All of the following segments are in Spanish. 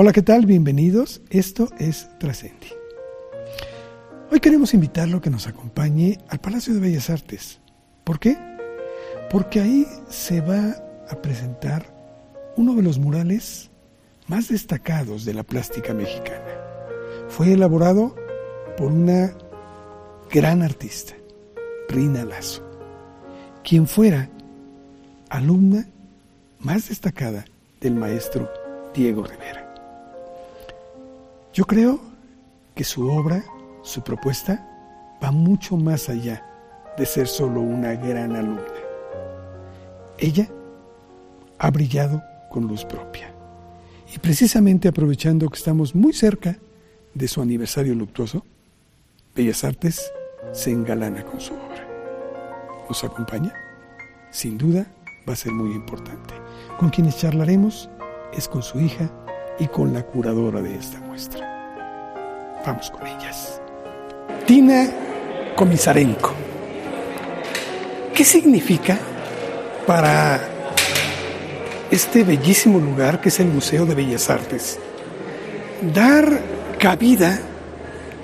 Hola, ¿qué tal? Bienvenidos. Esto es Trascendi. Hoy queremos invitarlo a que nos acompañe al Palacio de Bellas Artes. ¿Por qué? Porque ahí se va a presentar uno de los murales más destacados de la plástica mexicana. Fue elaborado por una gran artista, Rina Lazo, quien fuera alumna más destacada del maestro Diego Rivera. Yo creo que su obra, su propuesta, va mucho más allá de ser solo una gran alumna. Ella ha brillado con luz propia. Y precisamente aprovechando que estamos muy cerca de su aniversario luctuoso, Bellas Artes se engalana con su obra. ¿Nos acompaña? Sin duda va a ser muy importante. Con quienes charlaremos es con su hija y con la curadora de esta muestra. Vamos con ellas. Tina Komisarenko. ¿Qué significa para este bellísimo lugar que es el Museo de Bellas Artes dar cabida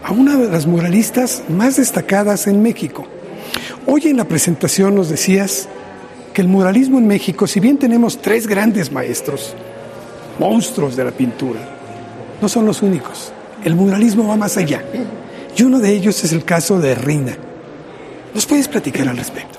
a una de las muralistas más destacadas en México? Hoy en la presentación nos decías que el muralismo en México, si bien tenemos tres grandes maestros, monstruos de la pintura, no son los únicos. El muralismo va más allá. Y uno de ellos es el caso de Rina. ¿Nos puedes platicar al respecto?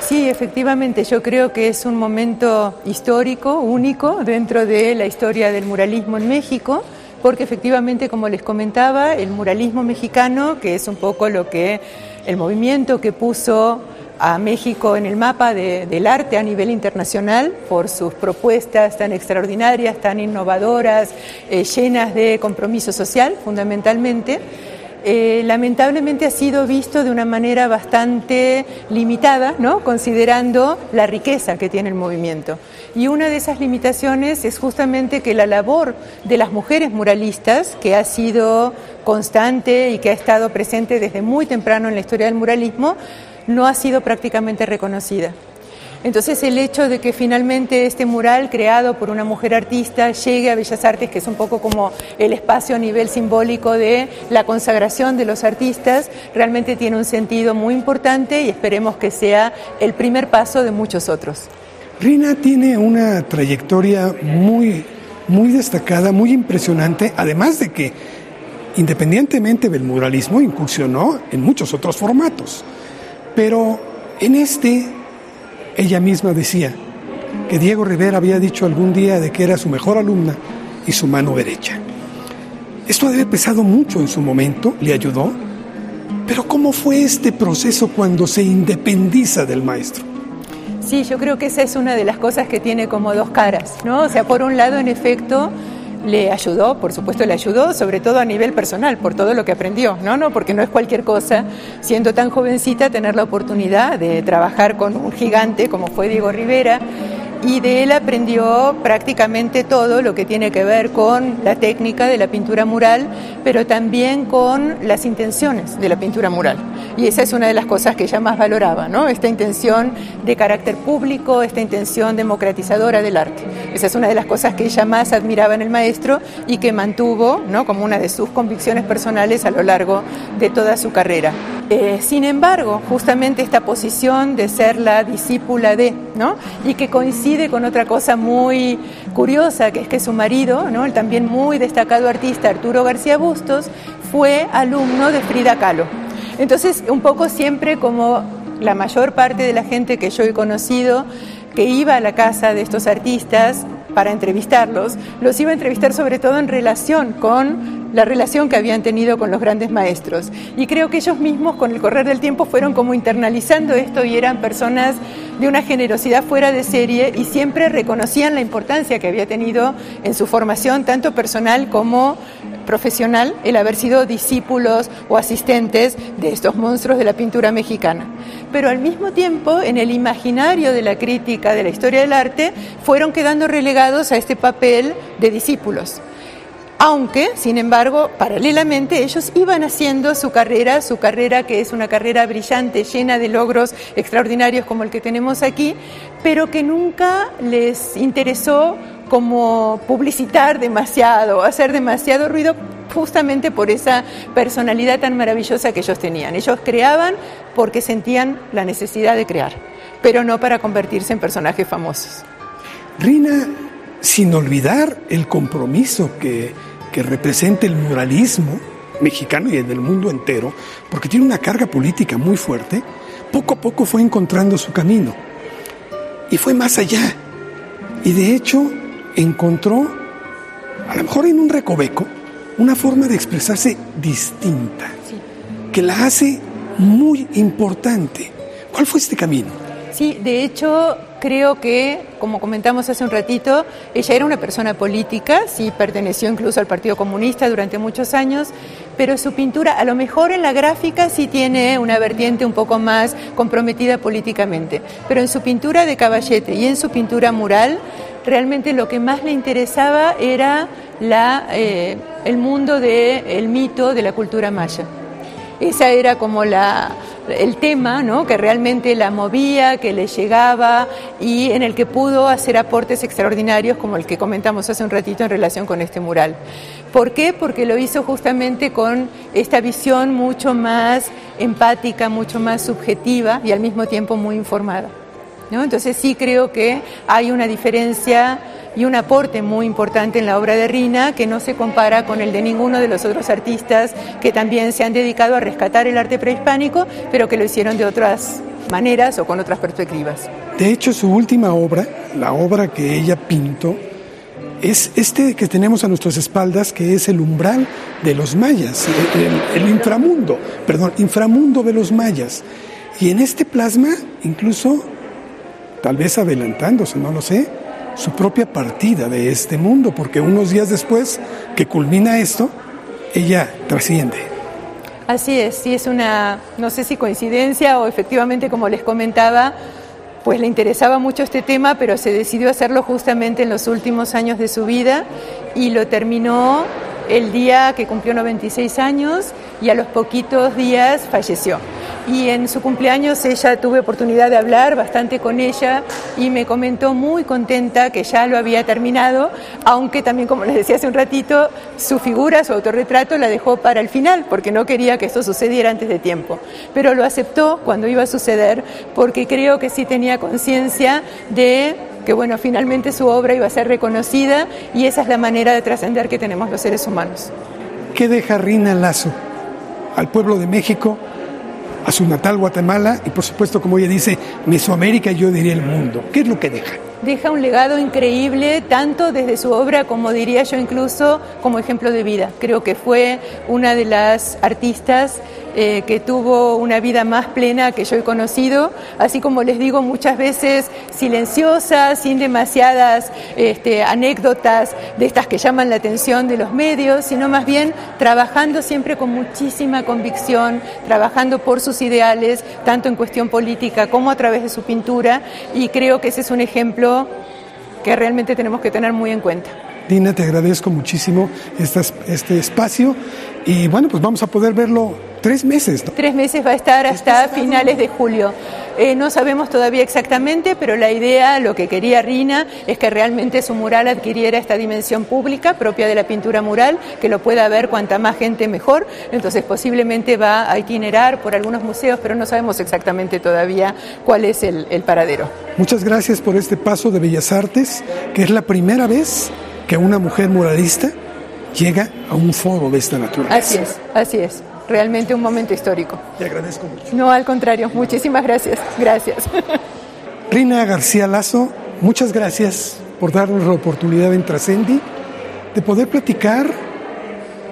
Sí, efectivamente, yo creo que es un momento histórico, único, dentro de la historia del muralismo en México, porque efectivamente, como les comentaba, el muralismo mexicano, que es un poco lo que el movimiento que puso a México en el mapa del arte a nivel internacional por sus propuestas tan extraordinarias, tan innovadoras, eh, llenas de compromiso social fundamentalmente. Eh, lamentablemente ha sido visto de una manera bastante limitada, ¿no? considerando la riqueza que tiene el movimiento. Y una de esas limitaciones es justamente que la labor de las mujeres muralistas, que ha sido constante y que ha estado presente desde muy temprano en la historia del muralismo, no ha sido prácticamente reconocida. Entonces el hecho de que finalmente este mural creado por una mujer artista llegue a Bellas Artes, que es un poco como el espacio a nivel simbólico de la consagración de los artistas, realmente tiene un sentido muy importante y esperemos que sea el primer paso de muchos otros. Rina tiene una trayectoria muy, muy destacada, muy impresionante, además de que independientemente del muralismo incursionó en muchos otros formatos. Pero en este, ella misma decía que Diego Rivera había dicho algún día de que era su mejor alumna y su mano derecha. Esto debe pesado mucho en su momento, le ayudó, pero ¿cómo fue este proceso cuando se independiza del maestro? Sí, yo creo que esa es una de las cosas que tiene como dos caras, ¿no? O sea, por un lado, en efecto, le ayudó, por supuesto le ayudó, sobre todo a nivel personal, por todo lo que aprendió, ¿no? no Porque no es cualquier cosa, siendo tan jovencita, tener la oportunidad de trabajar con un gigante como fue Diego Rivera y de él aprendió prácticamente todo lo que tiene que ver con la técnica de la pintura mural, pero también con las intenciones de la pintura mural. Y esa es una de las cosas que ella más valoraba, ¿no? Esta intención de carácter público, esta intención democratizadora del arte. Esa es una de las cosas que ella más admiraba en el maestro y que mantuvo, ¿no? Como una de sus convicciones personales a lo largo de toda su carrera. Eh, sin embargo, justamente esta posición de ser la discípula de, ¿no? Y que coincide con otra cosa muy curiosa, que es que su marido, ¿no? El también muy destacado artista Arturo García Bustos, fue alumno de Frida Kahlo. Entonces, un poco siempre como la mayor parte de la gente que yo he conocido, que iba a la casa de estos artistas para entrevistarlos, los iba a entrevistar sobre todo en relación con la relación que habían tenido con los grandes maestros. Y creo que ellos mismos con el correr del tiempo fueron como internalizando esto y eran personas de una generosidad fuera de serie y siempre reconocían la importancia que había tenido en su formación, tanto personal como profesional, el haber sido discípulos o asistentes de estos monstruos de la pintura mexicana. Pero al mismo tiempo, en el imaginario de la crítica de la historia del arte, fueron quedando relegados a este papel de discípulos. Aunque, sin embargo, paralelamente ellos iban haciendo su carrera, su carrera que es una carrera brillante, llena de logros extraordinarios como el que tenemos aquí, pero que nunca les interesó como publicitar demasiado, hacer demasiado ruido justamente por esa personalidad tan maravillosa que ellos tenían. Ellos creaban porque sentían la necesidad de crear, pero no para convertirse en personajes famosos. Rina, sin olvidar el compromiso que, representa el muralismo mexicano y en el mundo entero, porque tiene una carga política muy fuerte, poco a poco fue encontrando su camino y fue más allá. Y de hecho encontró, a lo mejor en un recoveco, una forma de expresarse distinta, que la hace muy importante. ¿Cuál fue este camino? Sí, de hecho creo que, como comentamos hace un ratito, ella era una persona política, sí perteneció incluso al Partido Comunista durante muchos años, pero su pintura, a lo mejor en la gráfica sí tiene una vertiente un poco más comprometida políticamente, pero en su pintura de caballete y en su pintura mural, realmente lo que más le interesaba era eh, el mundo del mito de la cultura maya. Esa era como el tema ¿no? que realmente la movía, que le llegaba y en el que pudo hacer aportes extraordinarios como el que comentamos hace un ratito en relación con este mural. ¿Por qué? Porque lo hizo justamente con esta visión mucho más empática, mucho más subjetiva y al mismo tiempo muy informada. ¿No? Entonces sí creo que hay una diferencia y un aporte muy importante en la obra de Rina que no se compara con el de ninguno de los otros artistas que también se han dedicado a rescatar el arte prehispánico, pero que lo hicieron de otras maneras o con otras perspectivas. De hecho, su última obra, la obra que ella pintó, es este que tenemos a nuestras espaldas, que es el umbral de los mayas, el, el inframundo, perdón, inframundo de los mayas. Y en este plasma, incluso, tal vez adelantándose, no lo sé, su propia partida de este mundo, porque unos días después que culmina esto, ella trasciende. Así es, sí es una, no sé si coincidencia o efectivamente, como les comentaba, pues le interesaba mucho este tema, pero se decidió hacerlo justamente en los últimos años de su vida y lo terminó el día que cumplió 96 años y a los poquitos días falleció y en su cumpleaños ella tuve oportunidad de hablar bastante con ella y me comentó muy contenta que ya lo había terminado, aunque también, como les decía hace un ratito, su figura, su autorretrato la dejó para el final, porque no quería que esto sucediera antes de tiempo. Pero lo aceptó cuando iba a suceder, porque creo que sí tenía conciencia de que bueno, finalmente su obra iba a ser reconocida y esa es la manera de trascender que tenemos los seres humanos. ¿Qué deja Rina Lazo al pueblo de México a su natal Guatemala y por supuesto, como ella dice, Mesoamérica, yo diría el mundo. ¿Qué es lo que deja? Deja un legado increíble, tanto desde su obra como diría yo incluso como ejemplo de vida. Creo que fue una de las artistas eh, que tuvo una vida más plena que yo he conocido, así como les digo muchas veces silenciosa, sin demasiadas este, anécdotas de estas que llaman la atención de los medios, sino más bien trabajando siempre con muchísima convicción, trabajando por sus ideales, tanto en cuestión política como a través de su pintura, y creo que ese es un ejemplo que realmente tenemos que tener muy en cuenta. Dina, te agradezco muchísimo este espacio y bueno, pues vamos a poder verlo tres meses. Tres meses va a estar hasta finales de julio. Eh, no sabemos todavía exactamente, pero la idea, lo que quería Rina, es que realmente su mural adquiriera esta dimensión pública propia de la pintura mural, que lo pueda ver cuanta más gente mejor. Entonces posiblemente va a itinerar por algunos museos, pero no sabemos exactamente todavía cuál es el, el paradero. Muchas gracias por este paso de Bellas Artes, que es la primera vez que una mujer muralista llega a un foro de esta naturaleza. Así es, así es. Realmente un momento histórico. Te agradezco mucho. No, al contrario, muchísimas gracias. Gracias. Rina García Lazo, muchas gracias por darnos la oportunidad en Trascendi de poder platicar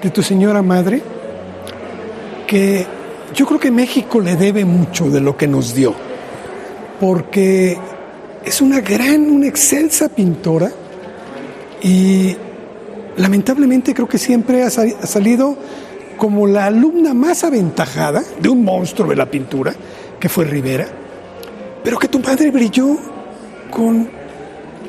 de tu señora madre, que yo creo que México le debe mucho de lo que nos dio, porque es una gran, una excelsa pintora y lamentablemente creo que siempre ha, salido como la alumna más aventajada de un monstruo de la pintura, que fue Rivera, pero que tu padre brilló con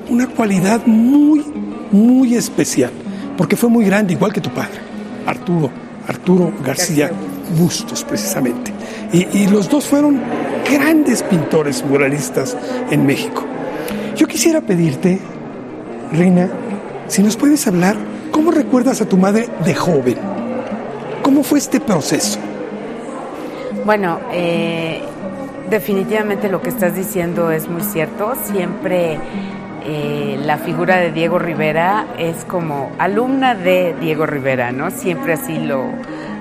una cualidad muy, muy especial, porque fue muy grande, igual que tu padre, Arturo, Arturo García Bustos, precisamente. Y, y los dos fueron grandes pintores muralistas en México. Yo quisiera pedirte Rina, si nos puedes hablar, ¿cómo recuerdas a tu madre de joven? ¿Cómo fue este proceso? Bueno, eh, definitivamente lo que estás diciendo es muy cierto. Siempre eh, la figura de Diego Rivera es como alumna de Diego Rivera, ¿no? Siempre así lo,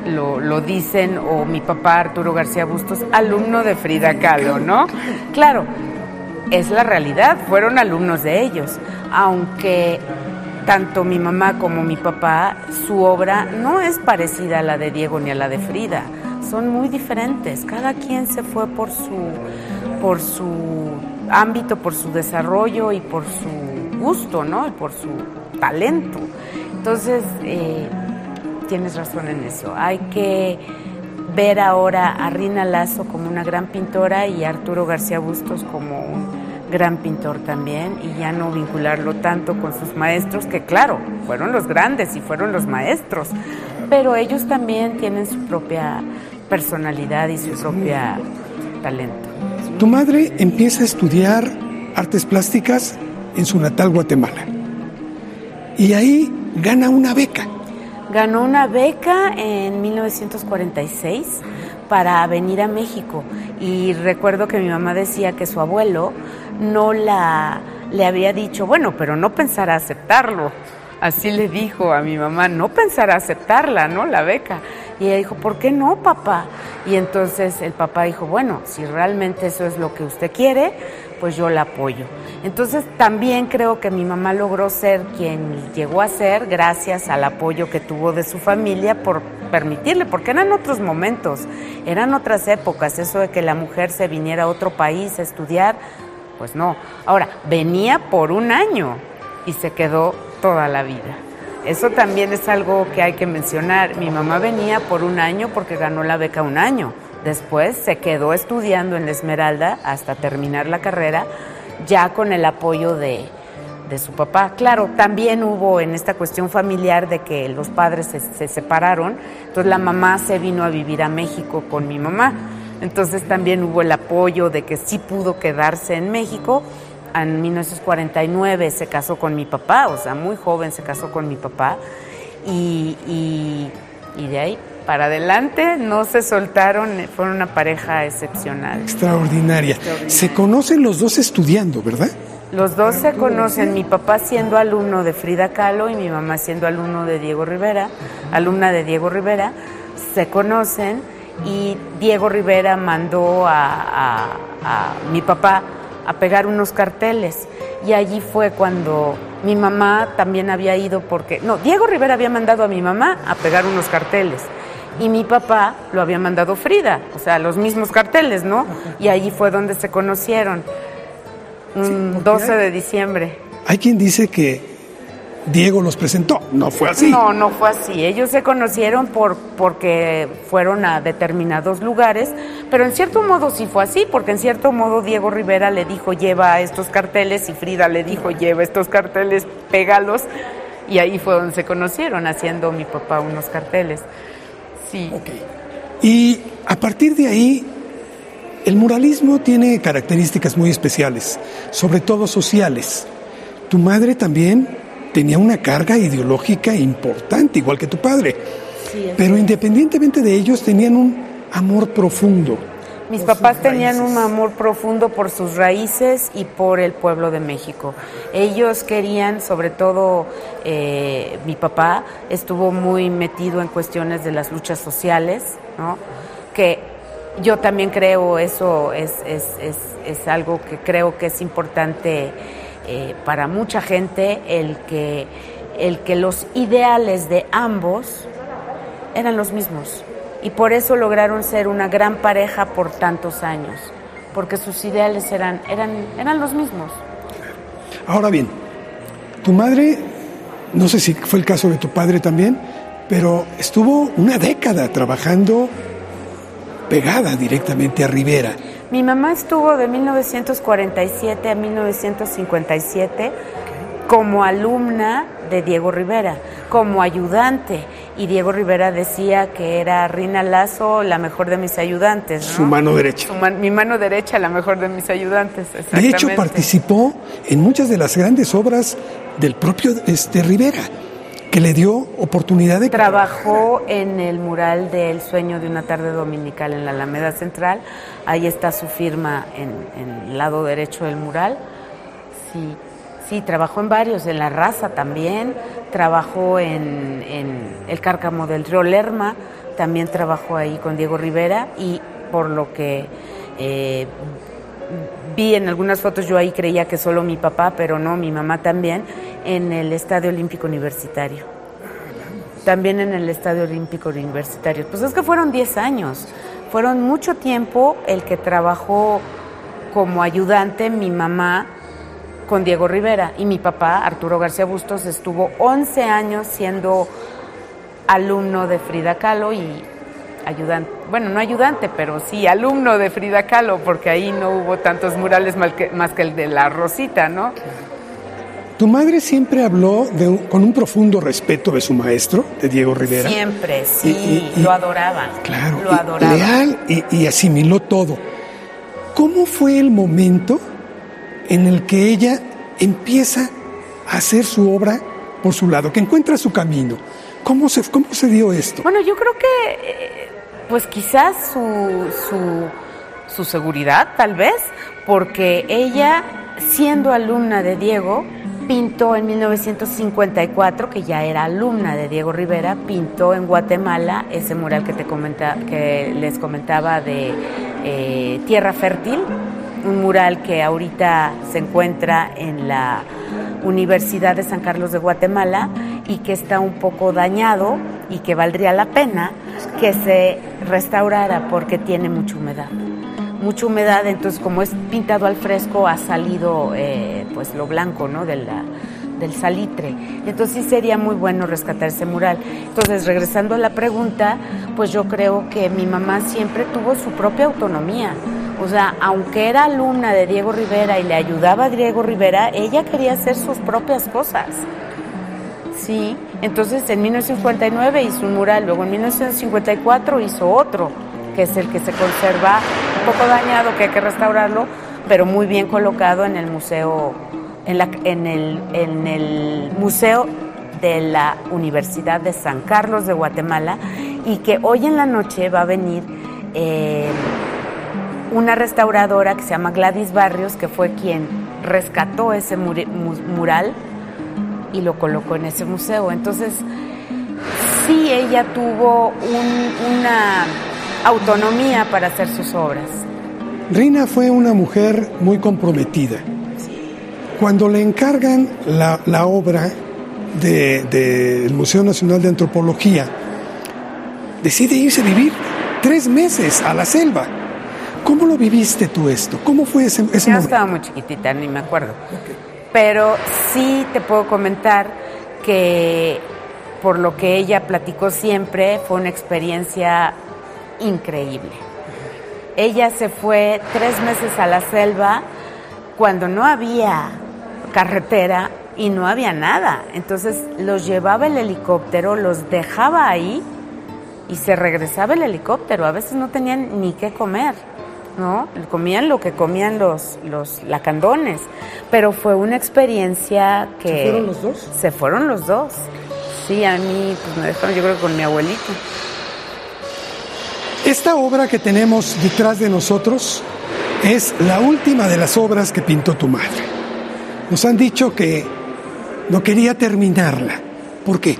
lo, dicen, o mi papá Arturo García Bustos, alumno de Frida Kahlo, ¿no? Claro, es la realidad, fueron alumnos de ellos, aunque tanto mi mamá como mi papá, su obra no es parecida a la de Diego ni a la de Frida, son muy diferentes, cada quien se fue por su, por su ámbito, por su desarrollo y por su gusto, ¿no? Y por su talento. Entonces, eh, tienes razón en eso. Hay que ver ahora a Rina Lazo como una gran pintora y a Arturo García Bustos como un gran pintor también y ya no vincularlo tanto con sus maestros, que claro, fueron los grandes y fueron los maestros, pero ellos también tienen su propia personalidad y su propia talento. Tu madre empieza a estudiar artes plásticas en su natal Guatemala. Y ahí gana una beca. Ganó una beca en 1946 para venir a México y recuerdo que mi mamá decía que su abuelo no la le había dicho, bueno, pero no pensará aceptarlo. Así le dijo a mi mamá, no pensará aceptarla, ¿no? La beca. Y ella dijo, ¿por qué no, papá? Y entonces el papá dijo, bueno, si realmente eso es lo que usted quiere, pues yo la apoyo. Entonces también creo que mi mamá logró ser quien llegó a ser gracias al apoyo que tuvo de su familia por permitirle, porque eran otros momentos, eran otras épocas, eso de que la mujer se viniera a otro país a estudiar, pues no. Ahora, venía por un año y se quedó toda la vida. Eso también es algo que hay que mencionar. Mi mamá venía por un año porque ganó la beca un año Después se quedó estudiando en la Esmeralda hasta terminar la carrera, ya con el apoyo de, su papá. Claro, también hubo en esta cuestión familiar de que los padres se, separaron, entonces la mamá se vino a vivir a México con mi mamá. Entonces también hubo el apoyo de que sí pudo quedarse en México. En 1949 se casó con mi papá, o sea, muy joven se casó con mi papá. y de ahí para adelante, no se soltaron, fueron una pareja excepcional. Extraordinaria. Se conocen los dos estudiando, ¿verdad? Los dos se conocen, mi papá siendo alumno de Frida Kahlo y mi mamá siendo alumno de Diego Rivera, alumna de Diego Rivera, se conocen y Diego Rivera mandó a, a mi papá a pegar unos carteles y allí fue cuando mi mamá también había ido porque, no, Diego Rivera había mandado a mi mamá a pegar unos carteles y mi papá lo había mandado Frida, o sea, los mismos carteles, ¿no? Y allí fue donde se conocieron, un 12 de diciembre. Hay quien dice que Diego los presentó, no fue así. No, no fue así. Ellos se conocieron por porque fueron a determinados lugares, pero en cierto modo sí fue así, porque en cierto modo Diego Rivera le dijo lleva estos carteles y Frida le dijo lleva estos carteles, pégalos, y ahí fue donde se conocieron haciendo mi papá unos carteles. Y a partir de ahí, el muralismo tiene características muy especiales, sobre todo sociales. Tu madre también tenía una carga ideológica importante, igual que tu padre. Pero independientemente de ellos, tenían un amor profundo. Mis papás tenían un amor profundo por sus raíces y por el pueblo de México. Ellos querían, sobre todo eh, mi papá, estuvo muy metido en cuestiones de las luchas sociales, ¿no? que yo también creo eso es, es, es, es algo que creo que es importante eh, para mucha gente, el que, el que los ideales de ambos eran los mismos y por eso lograron ser una gran pareja por tantos años, porque sus ideales eran, eran, eran los mismos. Ahora bien, tu madre, no sé si fue el caso de tu padre también, pero estuvo una década trabajando pegada directamente a Rivera. Mi mamá estuvo de 1947 a 1957 como alumna de Diego Rivera, como ayudante y Diego Rivera decía que era Rina Lazo la mejor de mis ayudantes. Su mano derecha. mi mano derecha la mejor de mis ayudantes. De hecho, participó en muchas de las grandes obras del propio este, Rivera que le dio oportunidad de... Trabajó en el mural del sueño de una tarde dominical en la Alameda Central. Ahí está su firma en, el lado derecho del mural. Sí, sí, trabajó en varios, en La Raza también, trabajó en, El Cárcamo del Río Lerma, también trabajó ahí con Diego Rivera y por lo que eh, vi en algunas fotos, yo ahí creía que solo mi papá, pero no, mi mamá también, en el Estadio Olímpico Universitario. También en el Estadio Olímpico Universitario. Pues es que fueron 10 años, fueron mucho tiempo el que trabajó como ayudante mi mamá con Diego Rivera y mi papá, Arturo García Bustos, estuvo 11 años siendo alumno de Frida Kahlo y ayudante, bueno, no ayudante, pero sí alumno de Frida Kahlo, porque ahí no hubo tantos murales más que, más que el de la Rosita, ¿no? Tu madre siempre habló con un profundo respeto de su maestro, de Diego Rivera. Siempre, sí, lo adoraba. Claro, lo adoraba. leal y, asimiló todo. ¿Cómo fue el momento en el que ella empieza a hacer su obra por su lado, que encuentra su camino? ¿Cómo se, cómo se dio esto? Bueno, yo creo que eh, pues quizás su, su, seguridad, tal vez, porque ella, siendo alumna de Diego, pintó en 1954, que ya era alumna de Diego Rivera, pintó en Guatemala ese mural que, te comenta, que les comentaba de eh, Tierra Fértil, un mural que ahorita se encuentra en la Universidad de San Carlos de Guatemala y que está un poco dañado y que valdría la pena que se restaurara porque tiene mucha humedad. Mucha humedad, entonces como es pintado al fresco ha salido eh, pues lo blanco ¿no? de del salitre. Entonces sí sería muy bueno rescatar ese mural. Entonces regresando a la pregunta, pues yo creo que mi mamá siempre tuvo su propia autonomía. O sea, aunque era alumna de Diego Rivera y le ayudaba a Diego Rivera, ella quería hacer sus propias cosas. Sí, entonces en 1959 hizo un mural, luego en 1954 hizo otro, que es el que se conserva un poco dañado, que hay que restaurarlo, pero muy bien colocado en el museo, en, el museo de la Universidad de San Carlos de Guatemala y que hoy en la noche va a venir eh, una restauradora que se llama Gladys Barrios, que fue quien rescató ese mural y lo colocó en ese museo. Entonces, sí ella tuvo una autonomía para hacer sus obras. Rina fue una mujer muy comprometida. Cuando le encargan la, obra del Museo Nacional de Antropología, decide irse a vivir tres meses a la selva. ¿Cómo lo viviste tú esto? ¿Cómo fue ese, ese Yo estaba muy chiquitita, ni me acuerdo pero sí te puedo comentar que por lo que ella platicó siempre fue una experiencia increíble. Ella se fue tres meses a la selva cuando no había carretera y no había nada. Entonces los llevaba el helicóptero, los dejaba ahí y se regresaba el helicóptero. A veces no tenían ni qué comer. ¿No? Comían lo que comían los, los lacandones, pero fue una experiencia que... ¿Se fueron los dos? Se fueron los dos. Sí, a mí pues me dejaron yo creo con mi abuelito. Esta obra que tenemos detrás de nosotros es la última de las obras que pintó tu madre. Nos han dicho que no quería terminarla. ¿Por qué?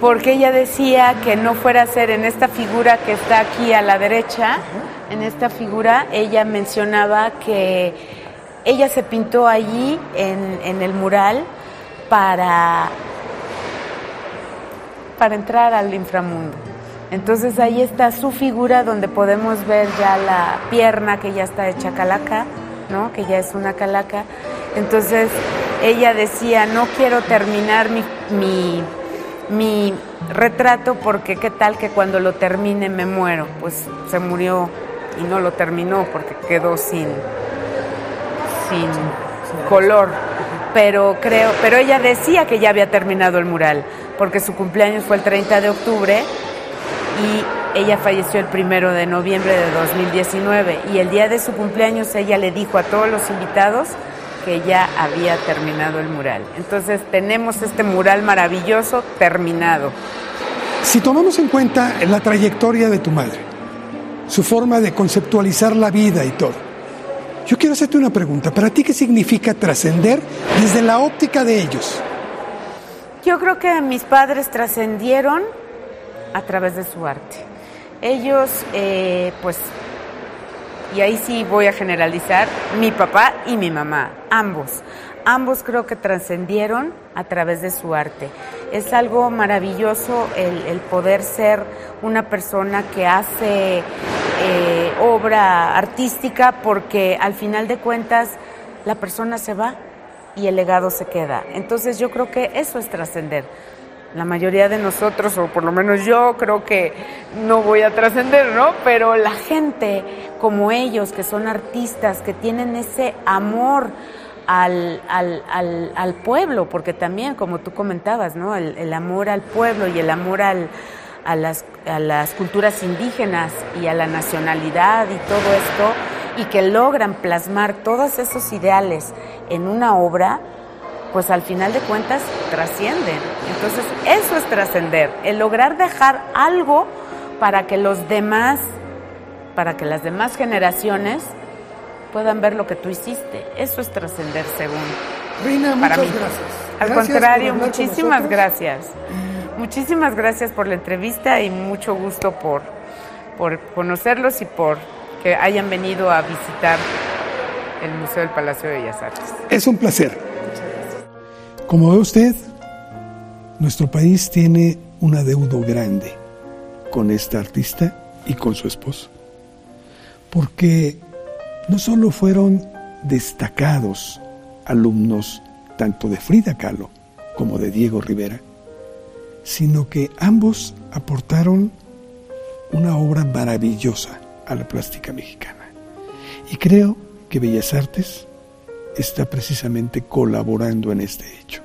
Porque ella decía que no fuera a ser en esta figura que está aquí a la derecha, en esta figura, ella mencionaba que ella se pintó allí en, el mural para, para entrar al inframundo. Entonces ahí está su figura donde podemos ver ya la pierna que ya está hecha calaca, ¿no? que ya es una calaca. Entonces ella decía, no quiero terminar mi, mi, mi retrato porque qué tal que cuando lo termine me muero. Pues se murió y no lo terminó porque quedó sin, sin color. pero creo, pero ella decía que ya había terminado el mural, porque su cumpleaños fue el 30 de octubre y ella falleció el primero de noviembre de 2019 y el día de su cumpleaños ella le dijo a todos los invitados que ya había terminado el mural. Entonces tenemos este mural maravilloso terminado. Si tomamos en cuenta la trayectoria de tu madre, su forma de conceptualizar la vida y todo, yo quiero hacerte una pregunta. ¿Para ti qué significa trascender desde la óptica de ellos? Yo creo que mis padres trascendieron a través de su arte. Ellos, eh, pues, y ahí sí voy a generalizar, mi papá y mi mamá, ambos. Ambos creo que trascendieron a través de su arte. Es algo maravilloso el, poder ser una persona que hace eh, obra artística porque al final de cuentas la persona se va y el legado se queda. Entonces yo creo que eso es trascender la mayoría de nosotros, o por lo menos yo, creo que no voy a trascender, ¿no? Pero la gente como ellos, que son artistas, que tienen ese amor al, al, pueblo, porque también, como tú comentabas, ¿no? El, amor al pueblo y el amor al, a, las, a las culturas indígenas y a la nacionalidad y todo esto, y que logran plasmar todos esos ideales en una obra, pues al final de cuentas trascienden. Entonces, eso es trascender, el lograr dejar algo para que los demás, para que las demás generaciones puedan ver lo que tú hiciste. Eso es trascender según. Reina, muchas gracias. Al contrario, muchísimas gracias. Muchísimas gracias por la entrevista y mucho gusto por, por conocerlos y por que hayan venido a visitar el Museo del Palacio de Bellas Artes. Es un placer. Como ve usted, nuestro país tiene un adeudo grande con esta artista y con su esposo, porque no solo fueron destacados alumnos tanto de Frida Kahlo como de Diego Rivera, sino que ambos aportaron una obra maravillosa a la plástica mexicana. Y creo que Bellas Artes está precisamente colaborando en este hecho.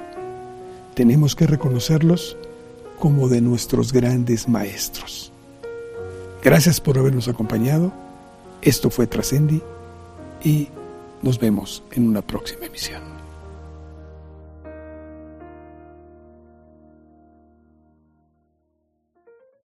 Tenemos que reconocerlos como de nuestros grandes maestros. Gracias por habernos acompañado. Esto fue Trascendi y nos vemos en una próxima emisión.